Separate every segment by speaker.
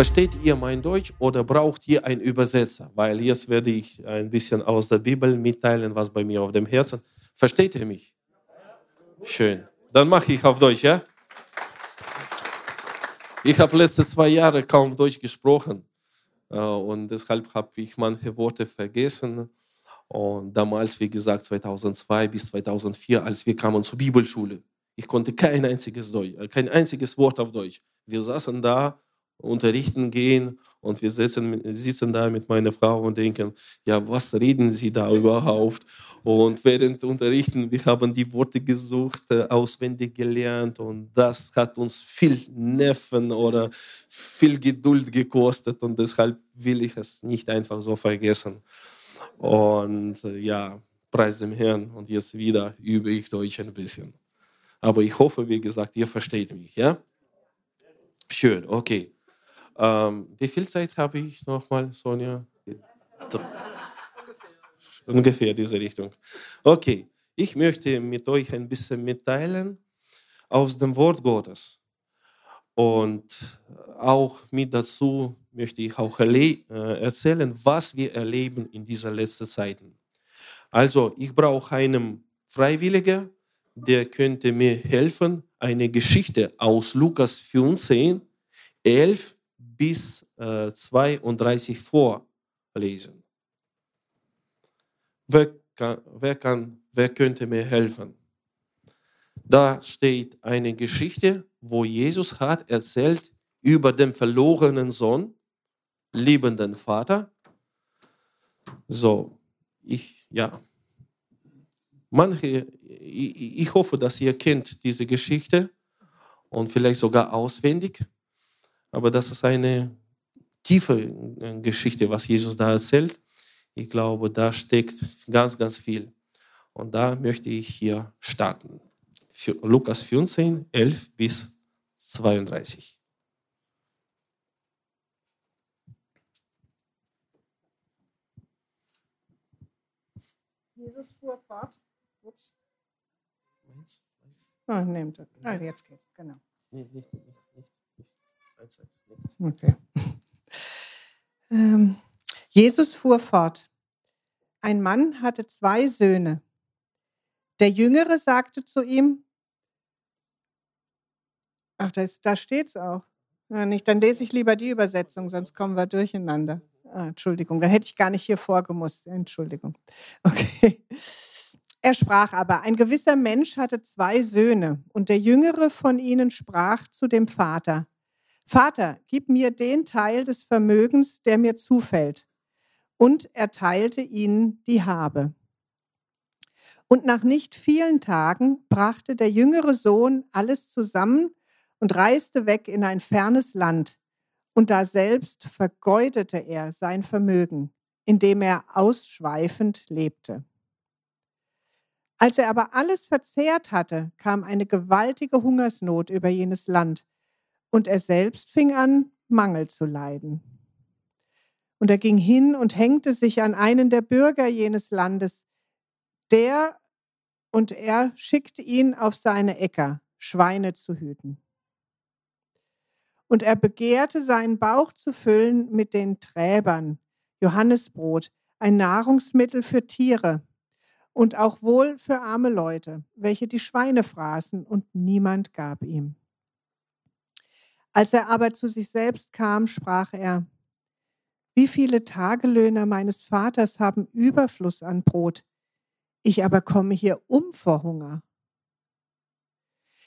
Speaker 1: Versteht ihr mein Deutsch oder braucht ihr einen Übersetzer? Weil jetzt werde ich ein bisschen aus der Bibel mitteilen, was bei mir auf dem Herzen. Versteht ihr mich? Schön. Dann mache ich auf Deutsch, ja? Ich habe letzte zwei Jahre kaum Deutsch gesprochen äh, und deshalb habe ich manche Worte vergessen. Und damals, wie gesagt, 2002 bis 2004, als wir kamen zur Bibelschule, ich konnte kein einziges Deutsch, äh, kein einziges Wort auf Deutsch. Wir saßen da unterrichten gehen und wir sitzen, sitzen da mit meiner Frau und denken, ja, was reden Sie da überhaupt? Und während unterrichten, wir haben die Worte gesucht, äh, auswendig gelernt und das hat uns viel Nerven oder viel Geduld gekostet und deshalb will ich es nicht einfach so vergessen. Und äh, ja, preis dem Herrn und jetzt wieder übe ich Deutsch ein bisschen. Aber ich hoffe, wie gesagt, ihr versteht mich, ja? Schön, okay. Ähm, wie viel Zeit habe ich nochmal, Sonja? Ungefähr. Diese Richtung. Okay, ich möchte mit euch ein bisschen mitteilen aus dem Wort Gottes. Und auch mit dazu möchte ich auch äh, erzählen, was wir erleben in dieser letzten Zeit. Also, ich brauche einen Freiwilligen, der könnte mir helfen, eine Geschichte aus Lukas 14, 11 bis äh, 32 vorlesen. Wer, kann, wer, kann, wer könnte mir helfen? Da steht eine Geschichte, wo Jesus hat erzählt über den verlorenen Sohn, liebenden Vater. So, ich, ja. Manche, ich, ich hoffe, dass ihr kennt diese Geschichte und vielleicht sogar auswendig. Aber das ist eine tiefe äh, Geschichte, was Jesus da erzählt. Ich glaube, da steckt ganz, ganz viel. Und da möchte ich hier starten. Für Lukas 14, 11 bis 32.
Speaker 2: Jesus fuhr fort. Ups. Ah, nehmt. Ah, jetzt geht's, genau. Nee, nicht, nicht. Okay. Ähm, Jesus fuhr fort. Ein Mann hatte zwei Söhne. Der Jüngere sagte zu ihm, ach, da, da steht es auch. Ja, nicht, dann lese ich lieber die Übersetzung, sonst kommen wir durcheinander. Ah, Entschuldigung, dann hätte ich gar nicht hier vorgemusst. Entschuldigung. Okay. Er sprach aber, ein gewisser Mensch hatte zwei Söhne, und der jüngere von ihnen sprach zu dem Vater, Vater, gib mir den Teil des Vermögens, der mir zufällt. Und er teilte ihnen die Habe. Und nach nicht vielen Tagen brachte der jüngere Sohn alles zusammen und reiste weg in ein fernes Land. Und da selbst vergeudete er sein Vermögen, indem er ausschweifend lebte. Als er aber alles verzehrt hatte, kam eine gewaltige Hungersnot über jenes Land und er selbst fing an, Mangel zu leiden. Und er ging hin und hängte sich an einen der Bürger jenes Landes, der und er schickte ihn auf seine Äcker, Schweine zu hüten. Und er begehrte seinen Bauch zu füllen mit den Träbern, Johannesbrot, ein Nahrungsmittel für Tiere und auch wohl für arme Leute, welche die Schweine fraßen, und niemand gab ihm. Als er aber zu sich selbst kam, sprach er, wie viele Tagelöhner meines Vaters haben Überfluss an Brot, ich aber komme hier um vor Hunger.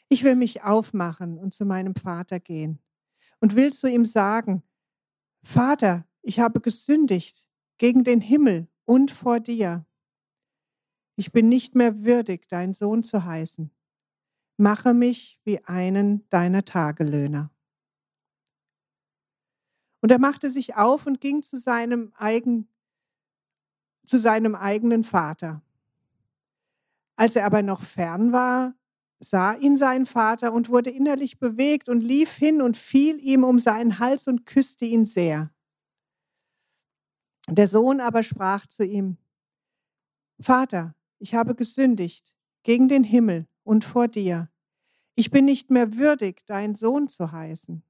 Speaker 2: Ich will mich aufmachen und zu meinem Vater gehen und will zu ihm sagen, Vater, ich habe gesündigt gegen den Himmel und vor dir. Ich bin nicht mehr würdig, dein Sohn zu heißen. Mache mich wie einen deiner Tagelöhner. Und er machte sich auf und ging zu seinem, eigen, zu seinem eigenen Vater. Als er aber noch fern war, sah ihn sein Vater und wurde innerlich bewegt und lief hin und fiel ihm um seinen Hals und küsste ihn sehr. Der Sohn aber sprach zu ihm, Vater, ich habe gesündigt gegen den Himmel und vor dir. Ich bin nicht mehr würdig, dein Sohn zu heißen.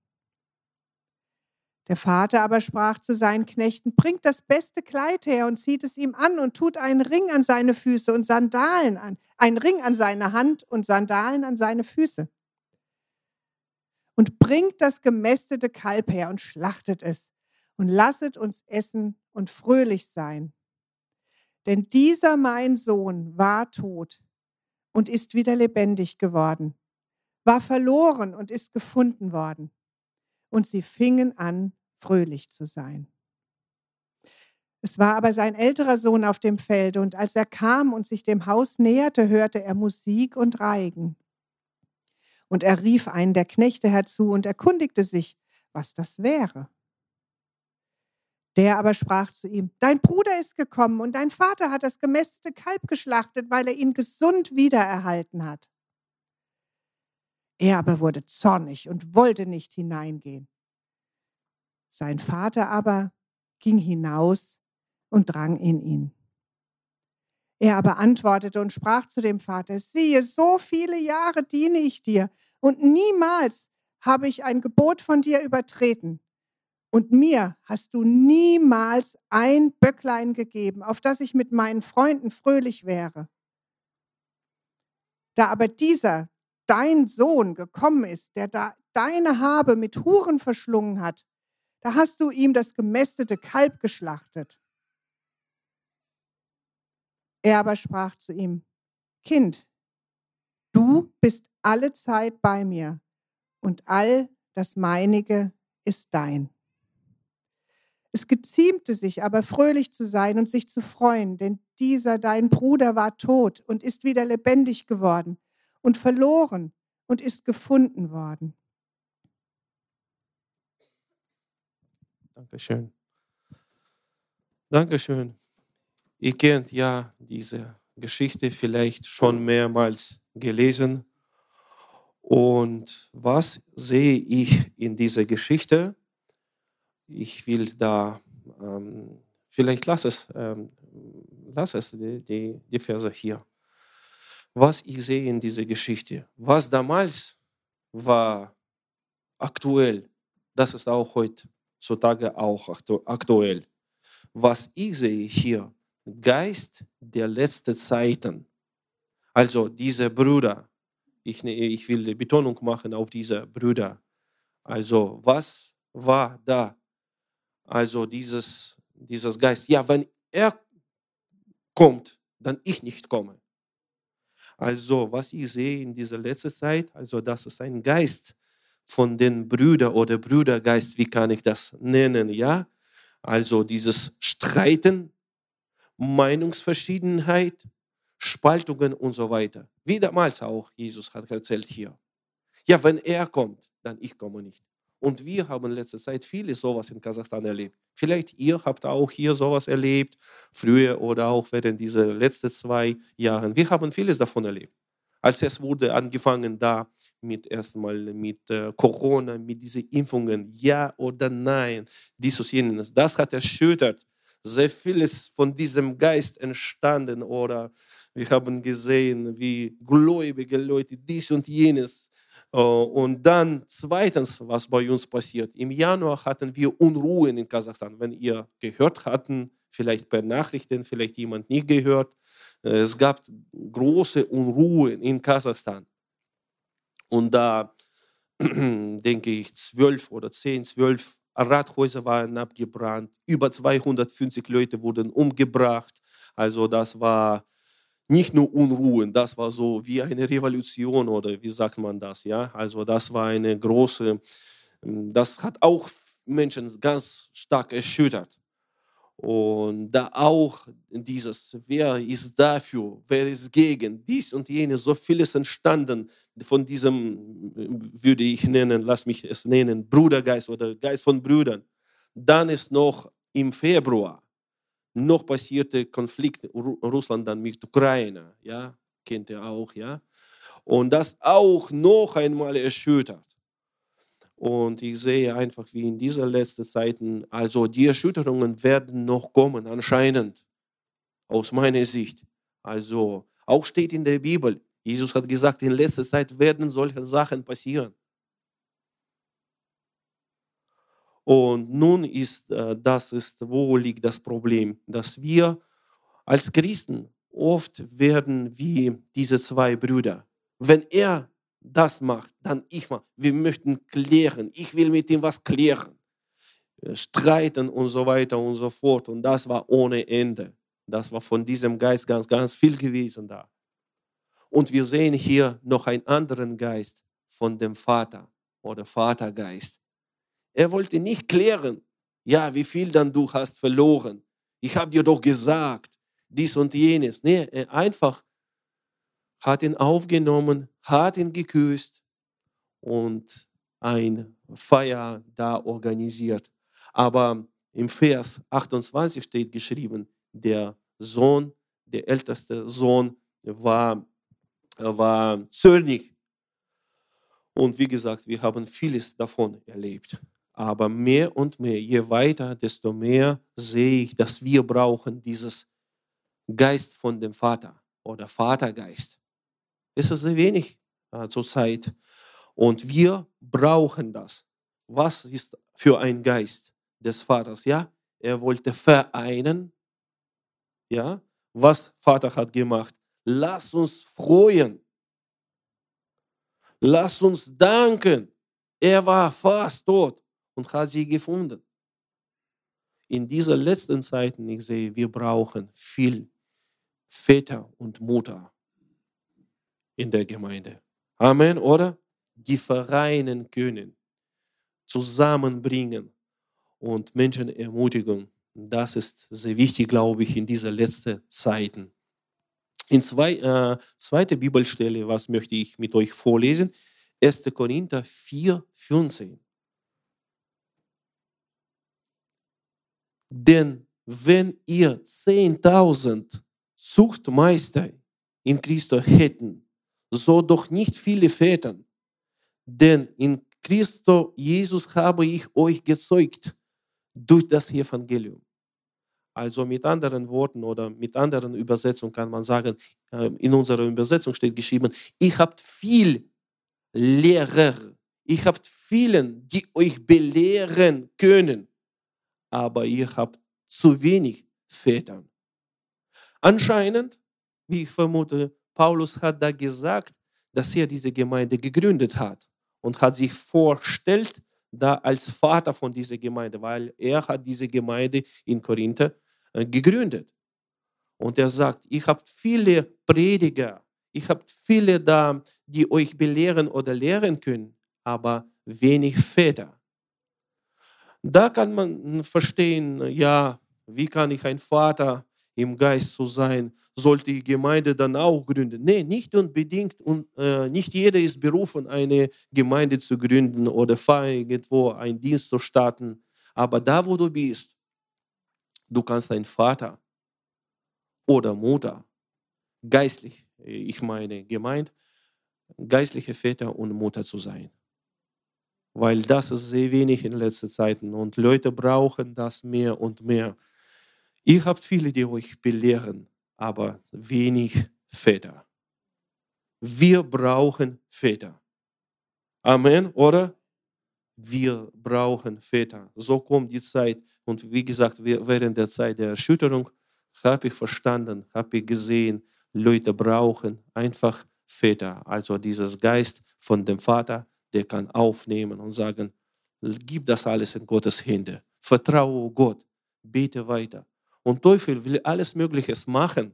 Speaker 2: Der Vater aber sprach zu seinen Knechten, bringt das beste Kleid her und zieht es ihm an und tut einen Ring an seine Füße und Sandalen an, einen Ring an seine Hand und Sandalen an seine Füße. Und bringt das gemästete Kalb her und schlachtet es und lasset uns essen und fröhlich sein. Denn dieser mein Sohn war tot und ist wieder lebendig geworden, war verloren und ist gefunden worden und sie fingen an, fröhlich zu sein. Es war aber sein älterer Sohn auf dem Felde, und als er kam und sich dem Haus näherte, hörte er Musik und Reigen. Und er rief einen der Knechte herzu und erkundigte sich, was das wäre. Der aber sprach zu ihm, Dein Bruder ist gekommen und dein Vater hat das gemästete Kalb geschlachtet, weil er ihn gesund wiedererhalten hat. Er aber wurde zornig und wollte nicht hineingehen. Sein Vater aber ging hinaus und drang in ihn. Er aber antwortete und sprach zu dem Vater, siehe, so viele Jahre diene ich dir und niemals habe ich ein Gebot von dir übertreten. Und mir hast du niemals ein Böcklein gegeben, auf das ich mit meinen Freunden fröhlich wäre. Da aber dieser dein Sohn gekommen ist, der da deine Habe mit Huren verschlungen hat, da hast du ihm das gemästete Kalb geschlachtet. Er aber sprach zu ihm, Kind, du bist alle Zeit bei mir und all das meinige ist dein. Es geziemte sich aber fröhlich zu sein und sich zu freuen, denn dieser dein Bruder war tot und ist wieder lebendig geworden und verloren und ist gefunden worden.
Speaker 1: Dankeschön. Dankeschön. Ihr kennt ja diese Geschichte vielleicht schon mehrmals gelesen. Und was sehe ich in dieser Geschichte? Ich will da, ähm, vielleicht lass es, ähm, lass es die, die, die Verse hier was ich sehe in dieser Geschichte. Was damals war aktuell, das ist auch heutzutage auch aktuell. Was ich sehe hier, Geist der letzten Zeiten. Also diese Brüder, ich, ich will die Betonung machen auf diese Brüder. Also was war da? Also dieses, dieses Geist. Ja, wenn er kommt, dann ich nicht komme. Also, was ich sehe in dieser letzten Zeit, also das ist ein Geist von den Brüdern oder Brüdergeist, wie kann ich das nennen, ja? Also dieses Streiten, Meinungsverschiedenheit, Spaltungen und so weiter. Wie damals auch Jesus hat erzählt hier. Ja, wenn er kommt, dann ich komme nicht. Und wir haben in letzter Zeit viele sowas in Kasachstan erlebt. Vielleicht ihr habt auch hier sowas erlebt, früher oder auch während dieser letzten zwei Jahren. Wir haben vieles davon erlebt. Als es wurde angefangen da mit erstmal mit äh, Corona, mit diesen Impfungen, ja oder nein, dieses jenes, das hat erschüttert. Sehr vieles von diesem Geist entstanden oder wir haben gesehen, wie gläubige Leute dies und jenes und dann zweitens, was bei uns passiert. Im Januar hatten wir Unruhen in Kasachstan. Wenn ihr gehört hatten, vielleicht per Nachrichten, vielleicht jemand nie gehört, äh, es gab große Unruhen in Kasachstan. Und da denke ich, zwölf oder zehn, zwölf Rathäuser waren abgebrannt, über 250 Leute wurden umgebracht. Also das war nicht nur Unruhen, das war so wie eine Revolution oder wie sagt man das, ja? Also das war eine große, ähm, das hat auch Menschen ganz stark erschüttert. Und da auch dieses, wer ist dafür, wer ist gegen, dies und jenes, so vieles entstanden von diesem, würde ich nennen, lass mich es nennen, Brudergeist oder Geist von Brüdern. Dann ist noch im Februar noch passierte Konflikt Russland dann mit Ukraine, ja, kennt ihr auch, ja. Und das auch noch einmal erschüttert. Und ich sehe einfach, wie in dieser letzten Zeiten, also die Erschütterungen werden noch kommen, anscheinend, aus meiner Sicht. Also auch steht in der Bibel, Jesus hat gesagt, in letzter Zeit werden solche Sachen passieren. Und nun ist äh, das ist, wo liegt das Problem, dass wir als Christen oft werden wie diese zwei Brüder. Wenn er das macht, dann ich mal. Wir möchten klären. Ich will mit ihm was klären. Streiten und so weiter und so fort. Und das war ohne Ende. Das war von diesem Geist ganz, ganz viel gewesen da. Und wir sehen hier noch einen anderen Geist von dem Vater oder Vatergeist. Er wollte nicht klären, ja, wie viel dann du hast verloren. Ich habe dir doch gesagt, dies und jenes. Nee, er einfach hat ihn aufgenommen, hat ihn geküsst und ein Feier da organisiert. Aber im Vers 28 steht geschrieben, der Sohn, der älteste Sohn war, war zornig. Und wie gesagt, wir haben vieles davon erlebt. Aber mehr und mehr, je weiter, desto mehr sehe ich, dass wir brauchen dieses Geist von dem Vater oder Vatergeist. Es ist sehr wenig äh, zur Zeit. Und wir brauchen das. Was ist für ein Geist des Vaters? Ja, er wollte vereinen. Ja, was Vater hat gemacht? Lass uns freuen. Lass uns danken. Er war fast tot und hat sie gefunden. In dieser letzten Zeiten, ich sehe, wir brauchen viel Väter und Mutter in der Gemeinde. Amen, oder? Die vereinen können, zusammenbringen und Menschen ermutigen. Das ist sehr wichtig, glaube ich, in dieser letzten Zeiten. In zwei, äh, zweite Bibelstelle, was möchte ich mit euch vorlesen? 1. Korinther 4, 15. Denn wenn ihr 10.000 Zuchtmeister in Christus hätten, so doch nicht viele Väter. Denn in Christus Jesus habe ich euch gezeugt durch das Evangelium. Also mit anderen Worten oder mit anderen Übersetzungen kann man sagen, äh, in unserer Übersetzung steht geschrieben, ihr habt viel Lehrer, ihr habt vielen, die euch belehren können, aber ihr habt zu wenig Väter. Anscheinend, wie ich vermute, Paulus hat da gesagt, dass er diese Gemeinde gegründet hat und hat sich vorstellt, da als Vater von dieser Gemeinde, weil er hat diese Gemeinde in Korinther äh, gegründet. Und er sagt, ihr habt viele Prediger, ihr habt viele da, die euch belehren oder lehren können, aber wenig Väter. Da kann man verstehen, ja, wie kann ich ein Vater im Geist zu sein, sollte die Gemeinde dann auch gründen. Nee, nicht unbedingt. Und, äh, nicht jeder ist berufen, eine Gemeinde zu gründen oder irgendwo einen Dienst zu starten. Aber da, wo du bist, du kannst ein Vater oder Mutter, geistlich, ich meine gemeint, geistliche Väter und Mutter zu sein. Weil das ist sehr wenig in letzter Zeit und Leute brauchen das mehr und mehr. Ihr habt viele, die euch belehren, aber wenig Väter. Wir brauchen Väter. Amen, oder? Wir brauchen Väter. So kommt die Zeit. Und wie gesagt, während der Zeit der Erschütterung habe ich verstanden, habe ich gesehen, Leute brauchen einfach Väter. Also dieses Geist von dem Vater, der kann aufnehmen und sagen, gib das alles in Gottes Hände. Vertraue Gott. Bete weiter. Und Teufel will alles Mögliche machen,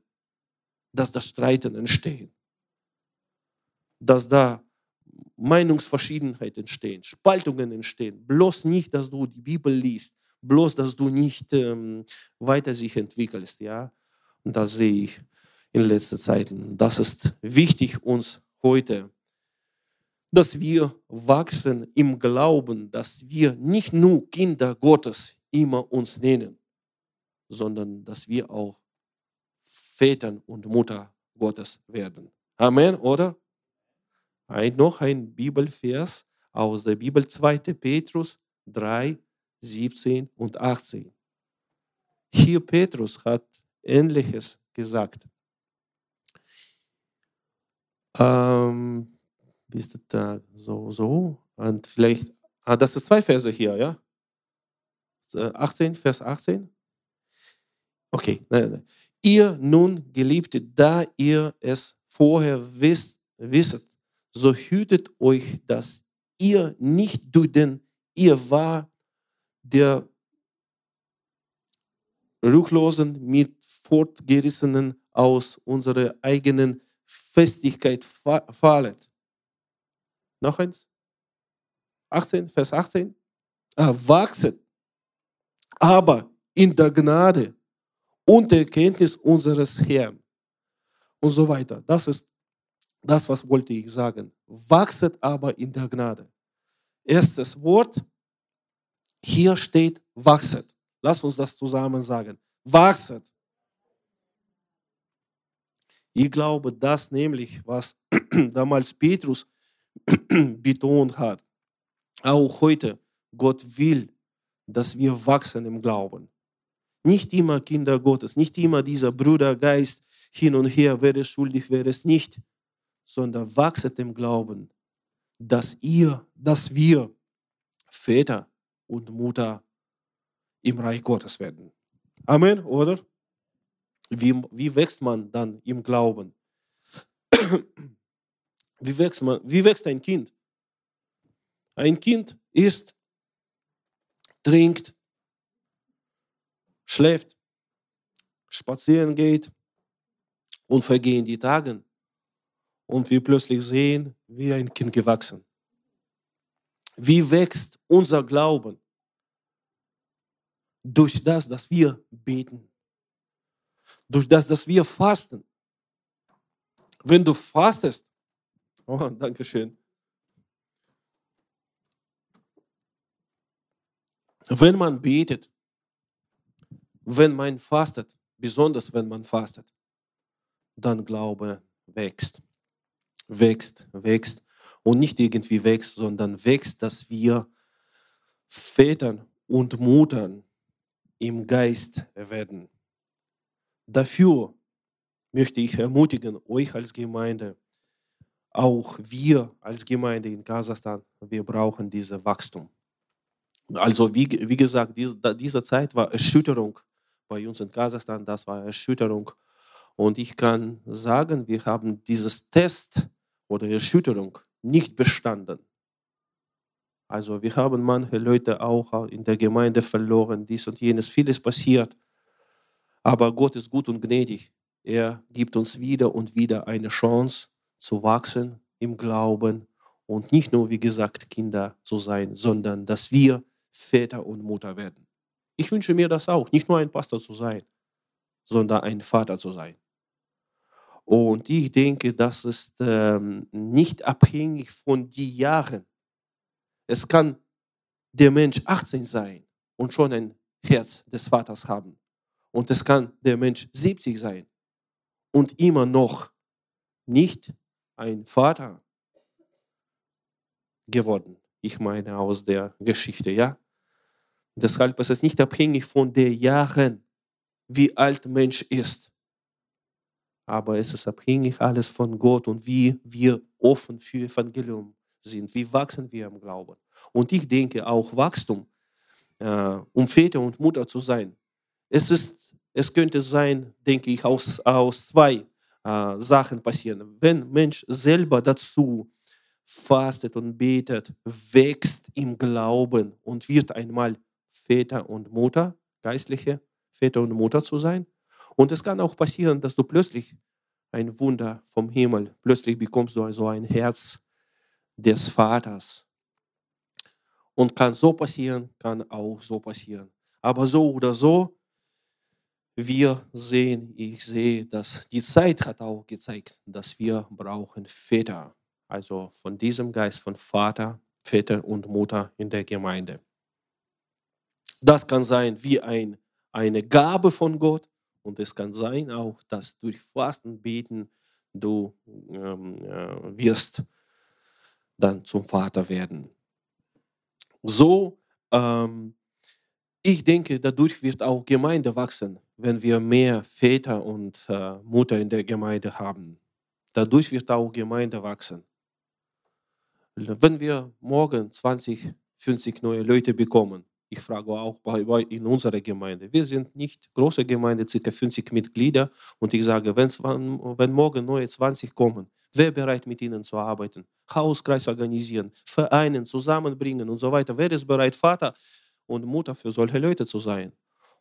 Speaker 1: dass da Streiten entstehen. Dass da Meinungsverschiedenheiten entstehen, Spaltungen entstehen. Bloß nicht, dass du die Bibel liest, bloß, dass du nicht ähm, weiter sich entwickelst. Ja? Und das sehe ich in letzter Zeit. Das ist wichtig uns heute, dass wir wachsen im Glauben, dass wir nicht nur Kinder Gottes immer uns nennen, sondern dass wir auch Väter und Mutter Gottes werden. Amen, oder? Ein, noch ein Bibelvers aus der Bibel 2. Petrus 3, 17 und 18. Hier Petrus hat Ähnliches gesagt. Ähm, bist du da so, so? Und vielleicht, ah, das ist zwei Verse hier, ja? 18, Vers 18. Okay, nein, nein. Ihr nun, Geliebte, da ihr es vorher wisst, wisset, so hütet euch, dass ihr nicht durch den ihr war der Ruchlosen mit Fortgerissenen aus unserer eigenen Festigkeit fallet. Noch eins. 18, Vers 18. Ah, wachset aber in der Gnade und der Erkenntnis unseres Herrn und so weiter. Das ist das, was wollte ich sagen. Wachset aber in der Gnade. Erstes Wort, hier steht wachset. Lass uns das zusammen sagen. Wachset. Ich glaube, das nämlich, was damals Petrus betont hat, auch heute, Gott will, dass wir wachsen im Glauben. Nicht immer Kinder Gottes, nicht immer dieser Brudergeist hin und her, wer ist schuldig, wer ist nicht, sondern wachset im Glauben, dass ihr, dass wir Väter und Mutter im Reich Gottes werden. Amen, oder? Wie, wie wächst man dann im Glauben? Wie wächst, man, wie wächst ein Kind? Ein Kind isst, trinkt, schläft, spazieren geht und vergehen die Tage und wir plötzlich sehen, wie ein Kind gewachsen. Wie wächst unser Glauben? Durch das, dass wir beten. Durch das, dass wir fasten. Wenn du fastest, oh, danke schön. Wenn man betet, wenn man fastet, besonders wenn man fastet, dann Glaube wächst, wächst, wächst und nicht irgendwie wächst, sondern wächst, dass wir Vätern und Muttern im Geist werden. Dafür möchte ich ermutigen, euch als Gemeinde, auch wir als Gemeinde in Kasachstan, wir brauchen dieses Wachstum. Also wie, wie gesagt, diese, diese Zeit war Erschütterung bei uns in Kasachstan, das war Erschütterung. Und ich kann sagen, wir haben dieses Test oder Erschütterung nicht bestanden. Also wir haben manche Leute auch in der Gemeinde verloren, dies und jenes, vieles passiert. Aber Gott ist gut und gnädig. Er gibt uns wieder und wieder eine Chance zu wachsen im Glauben und nicht nur, wie gesagt, Kinder zu sein, sondern dass wir Väter und Mutter werden. Ich wünsche mir das auch, nicht nur ein Pastor zu sein, sondern ein Vater zu sein. Und ich denke, das ist ähm, nicht abhängig von den Jahren. Es kann der Mensch 18 sein und schon ein Herz des Vaters haben. Und es kann der Mensch 70 sein und immer noch nicht ein Vater geworden. Ich meine aus der Geschichte, ja. Deshalb ist es nicht abhängig von den Jahren, wie alt Mensch ist aber es ist abhängig alles von Gott und wie wir offen für Evangelium sind, wie wachsen wir im Glauben. Und ich denke auch Wachstum, äh, um Väter und Mutter zu sein. Es, ist, es könnte sein, denke ich, aus, aus zwei äh, Sachen passieren. Wenn Mensch selber dazu fastet und betet, wächst im Glauben und wird einmal Väter und Mutter, geistliche Väter und Mutter zu sein, und es kann auch passieren, dass du plötzlich ein Wunder vom Himmel, plötzlich bekommst du so ein Herz des Vaters. Und kann so passieren, kann auch so passieren. Aber so oder so, wir sehen, ich sehe, dass die Zeit hat auch gezeigt, dass wir brauchen Väter. Also von diesem Geist von Vater, Väter und Mutter in der Gemeinde. Das kann sein wie ein, eine Gabe von Gott und es kann sein auch, dass durch Fasten, Beten du ähm, äh, wirst dann zum Vater werden. So, ähm, ich denke, dadurch wird auch Gemeinde wachsen, wenn wir mehr Väter und äh, Mutter in der Gemeinde haben. Dadurch wird auch Gemeinde wachsen. Wenn wir morgen 20, 50 neue Leute bekommen, Ich frage auch bei, bei in unserer Gemeinde. Wir sind nicht große Gemeinde, ca. 50 Mitglieder. Und ich sage, wenn's, wenn morgen neue 20 kommen, wer bereit mit ihnen zu arbeiten? Hauskreis organisieren, Vereinen zusammenbringen und so weiter. Wer ist bereit, Vater und Mutter für solche Leute zu sein?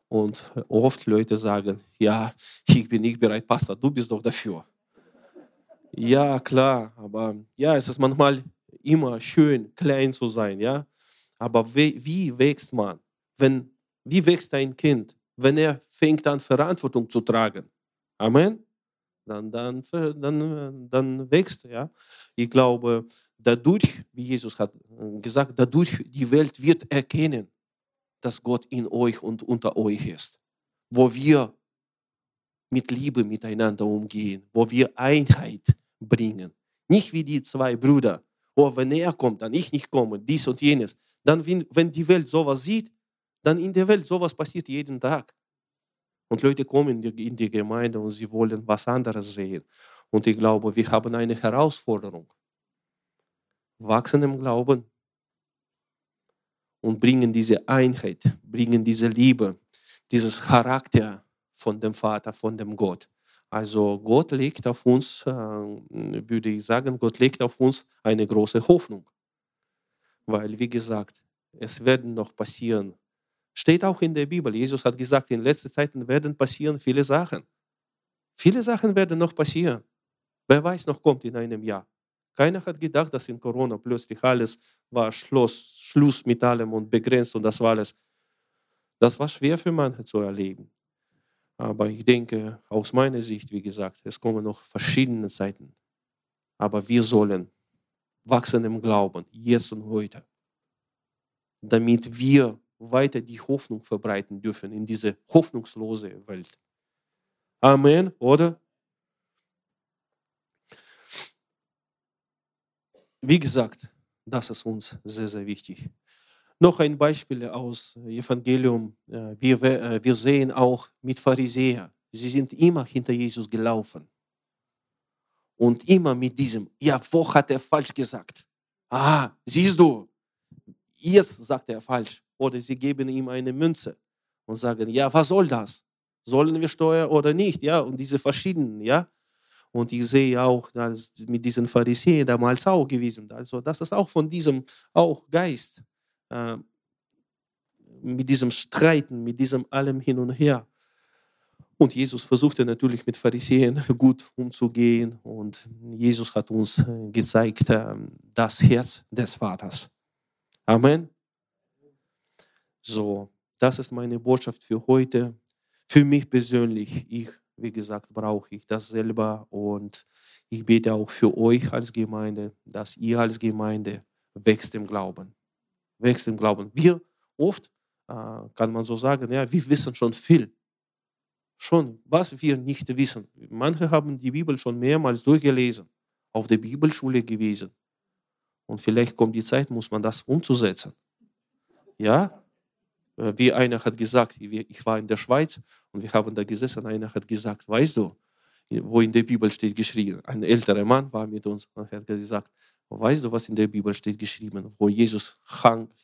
Speaker 1: Und oft Leute sagen, ja, ich bin nicht bereit, Pastor, du bist doch dafür. Ja, klar, aber ja, es ist manchmal immer schön, klein zu sein, ja. Aber wie, wie wächst man? Wenn, wie wächst ein Kind, wenn er fängt an, Verantwortung zu tragen? Amen? Dann, dann, dann, dann wächst er. Ja? Ich glaube, dadurch, wie Jesus hat gesagt, dadurch die Welt wird erkennen, dass Gott in euch und unter euch ist. Wo wir mit Liebe miteinander umgehen, wo wir Einheit bringen. Nicht wie die zwei Brüder, oh, wenn er kommt, dann ich nicht komme, dies und jenes. Dann, wenn die Welt sowas sieht, dann in der Welt sowas passiert jeden Tag. Und Leute kommen in die Gemeinde und sie wollen was anderes sehen. Und ich glaube, wir haben eine Herausforderung. Wachsen im Glauben und bringen diese Einheit, bringen diese Liebe, dieses Charakter von dem Vater, von dem Gott. Also Gott legt auf uns, äh, würde ich sagen, Gott legt auf uns eine große Hoffnung. Weil, wie gesagt, es werden noch passieren. Steht auch in der Bibel. Jesus hat gesagt, in letzter Zeit werden passieren viele Sachen. Viele Sachen werden noch passieren. Wer weiß, noch kommt in einem Jahr. Keiner hat gedacht, dass in Corona plötzlich alles war Schluss, Schluss mit allem und begrenzt und das war alles. Das war schwer für manche zu erleben. Aber ich denke, aus meiner Sicht, wie gesagt, es kommen noch verschiedene Zeiten. Aber wir sollen wachsen im Glauben, jetzt und heute, damit wir weiter die Hoffnung verbreiten dürfen in diese hoffnungslose Welt. Amen, oder? Wie gesagt, das ist uns sehr, sehr wichtig. Noch ein Beispiel aus Evangelium. Äh, wir, äh, wir sehen auch mit Pharisäern. Sie sind immer hinter Jesus gelaufen. Und immer mit diesem, ja, wo hat er falsch gesagt? Ah, siehst du, jetzt sagt er falsch. Oder sie geben ihm eine Münze und sagen, ja, was soll das? Sollen wir Steuer oder nicht? Ja, und diese verschiedenen, ja. Und ich sehe auch dass mit diesen Pharisäern damals auch gewesen. Also das ist auch von diesem auch Geist. Äh, mit diesem Streiten, mit diesem allem hin und her. Und Jesus versuchte natürlich mit Pharisäern gut umzugehen. Und Jesus hat uns äh, gezeigt, äh, das Herz des Vaters. Amen. So, das ist meine Botschaft für heute. Für mich persönlich, ich, wie gesagt, brauche ich das selber und ich bete auch für euch als Gemeinde, dass ihr als Gemeinde wächst im Glauben. Wächst im Glauben. Wir oft, äh, kann man so sagen, ja, wir wissen schon viel. Schon, was wir nicht wissen. Manche haben die Bibel schon mehrmals durchgelesen, auf der Bibelschule gewesen. Und vielleicht kommt die Zeit, muss man das umzusetzen. Ja, wie einer hat gesagt, ich war in der Schweiz und wir haben da gesessen, einer hat gesagt, weißt du, wo in der Bibel steht geschrieben, ein älterer Mann war mit uns und hat gesagt, weißt du, was in der Bibel steht geschrieben, wo Jesus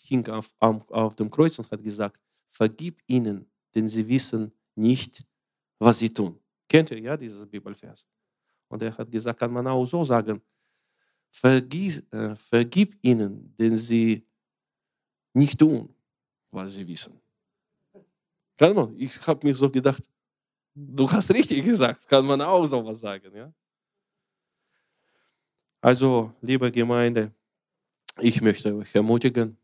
Speaker 1: hing auf, auf dem Kreuz und hat gesagt, vergib ihnen, denn sie wissen nicht, was sie tun. Kennt ihr ja dieses Bibelvers? Und er hat gesagt, kann man auch so sagen, vergib, äh, vergib ihnen, denn sie nicht tun, weil sie wissen. Kann man? Ich habe mir so gedacht, du hast richtig gesagt, kann man auch sowas sagen. Ja? Also, liebe Gemeinde, ich möchte euch ermutigen,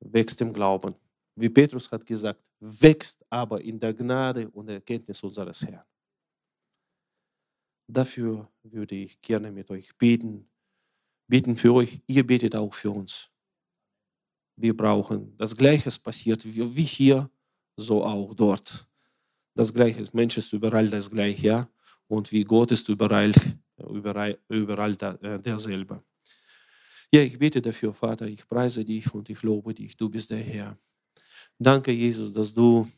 Speaker 1: wächst im Glauben. Wie Petrus hat gesagt, wächst aber in der Gnade und Erkenntnis unseres Herrn. Dafür würde ich gerne mit euch beten. Beten für euch, ihr betet auch für uns wir brauchen. Das Gleiche passiert wie hier, so auch dort. Das Gleiche Mensch ist überall das Gleiche, ja. Und wie Gott ist überall, überall, überall äh, derselbe. Ja, ich bete dafür, Vater, ich preise dich und ich lobe dich, du bist der Herr. Danke, Jesus, dass du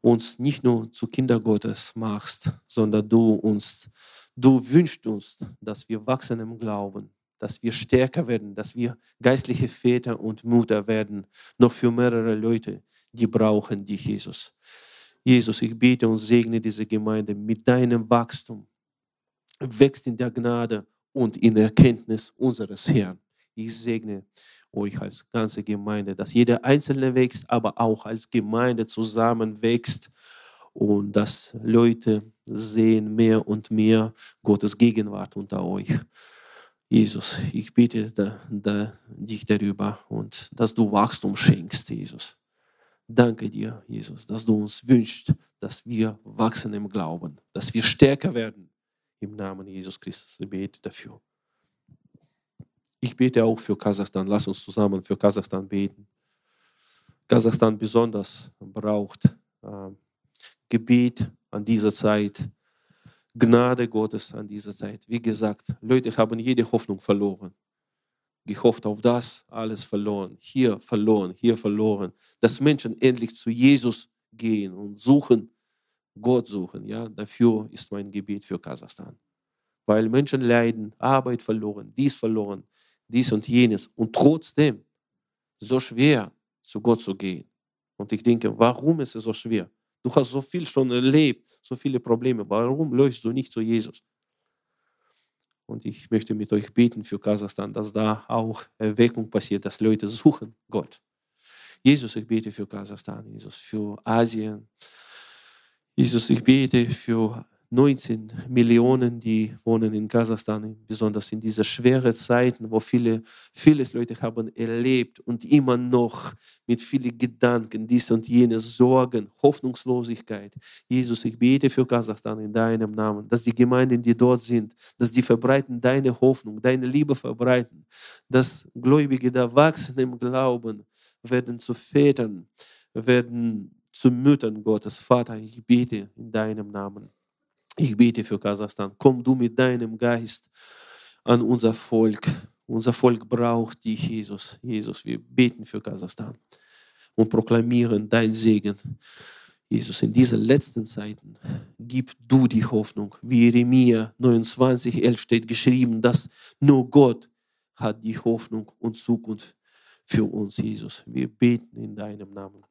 Speaker 1: uns nicht nur zu Kinder Gottes machst, sondern du uns, du wünschst uns, dass wir wachsen im Glauben, dass wir stärker werden, dass wir geistliche Väter und Mutter werden, noch für mehrere Leute, die brauchen dich, Jesus. Jesus, ich bete und segne diese Gemeinde mit deinem Wachstum. Wächst in der Gnade und in der Erkenntnis unseres Herrn. Ich segne euch als ganze Gemeinde, dass jeder Einzelne wächst, aber auch als Gemeinde zusammen wächst und dass Leute sehen mehr und mehr Gottes Gegenwart unter euch. Jesus, ich bitte da, da, dich darüber und dass du Wachstum schenkst, Jesus. Danke dir, Jesus, dass du uns wünschst, dass wir wachsen im Glauben, dass wir stärker werden. Im Namen Jesus Christus, ich bete dafür. Ich bete auch für Kasachstan. Lass uns zusammen für Kasachstan beten. Kasachstan besonders braucht äh, Gebet an dieser Zeit, Gnade Gottes an dieser Zeit. Wie gesagt, Leute haben jede Hoffnung verloren. Gehofft auf das, alles verloren. Hier verloren, hier verloren. Dass Menschen endlich zu Jesus gehen und suchen, Gott suchen. Ja, dafür ist mein Gebet für Kasachstan. Weil Menschen leiden, Arbeit verloren, dies verloren, dies und jenes. Und trotzdem so schwer zu Gott zu gehen. Und ich denke, warum ist es so schwer? Du hast so viel schon erlebt, so viele Probleme. Warum läufst du nicht zu Jesus? Und ich möchte mit euch beten für Kasachstan, dass da auch Erweckung passiert, dass Leute suchen Gott. Jesus, ich bete für Kasachstan, Jesus, für Asien. Jesus, ich bete für 19 Millionen, die wohnen in Kasachstan, besonders in dieser schweren Zeiten, wo viele, viele Leute haben erlebt und immer noch mit vielen Gedanken, dies und jenes, Sorgen, Hoffnungslosigkeit. Jesus, ich bete für Kasachstan in deinem Namen, dass die Gemeinden, die dort sind, dass die verbreiten deine Hoffnung, deine Liebe verbreiten, dass Gläubige da wachsen im Glauben, werden zu Vätern, werden zu Müttern Gottes. Vater, ich bete in deinem Namen. Ich bete für Kasachstan. Komm du mit deinem Geist an unser Volk. Unser Volk braucht dich, Jesus. Jesus, wir beten für Kasachstan und proklamieren dein Segen. Jesus, in diesen letzten Zeiten gib du die Hoffnung. Wie Jeremia 29, 11 steht geschrieben, dass nur Gott hat die Hoffnung und Zukunft für uns, Jesus. Wir beten in deinem Namen.